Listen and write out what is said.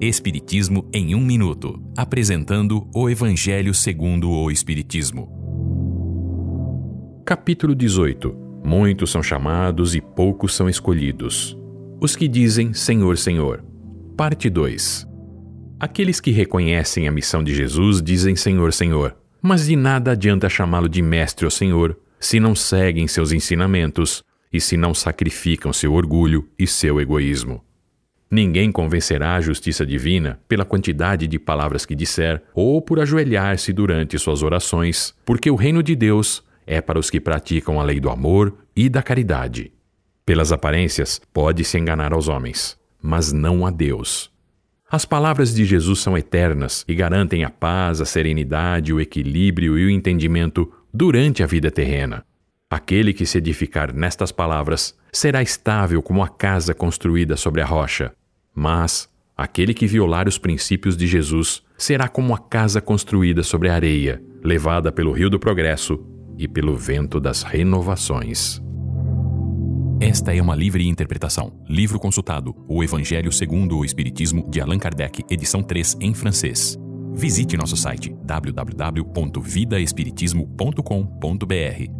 Espiritismo em um minuto, apresentando o Evangelho segundo o Espiritismo. Capítulo 18. Muitos são chamados e poucos são escolhidos. Os que dizem Senhor, Senhor. Parte 2. Aqueles que reconhecem a missão de Jesus dizem Senhor, Senhor, mas de nada adianta chamá-lo de Mestre ou Senhor se não seguem seus ensinamentos e se não sacrificam seu orgulho e seu egoísmo. Ninguém convencerá a justiça divina pela quantidade de palavras que disser ou por ajoelhar-se durante suas orações, porque o reino de Deus é para os que praticam a lei do amor e da caridade. Pelas aparências, pode-se enganar aos homens, mas não a Deus. As palavras de Jesus são eternas e garantem a paz, a serenidade, o equilíbrio e o entendimento durante a vida terrena. Aquele que se edificar nestas palavras será estável como a casa construída sobre a rocha. Mas aquele que violar os princípios de Jesus será como a casa construída sobre a areia, levada pelo rio do progresso e pelo vento das renovações. Esta é uma livre interpretação. Livro consultado: O Evangelho segundo o Espiritismo, de Allan Kardec, edição 3, em francês. Visite nosso site www.vidaespiritismo.com.br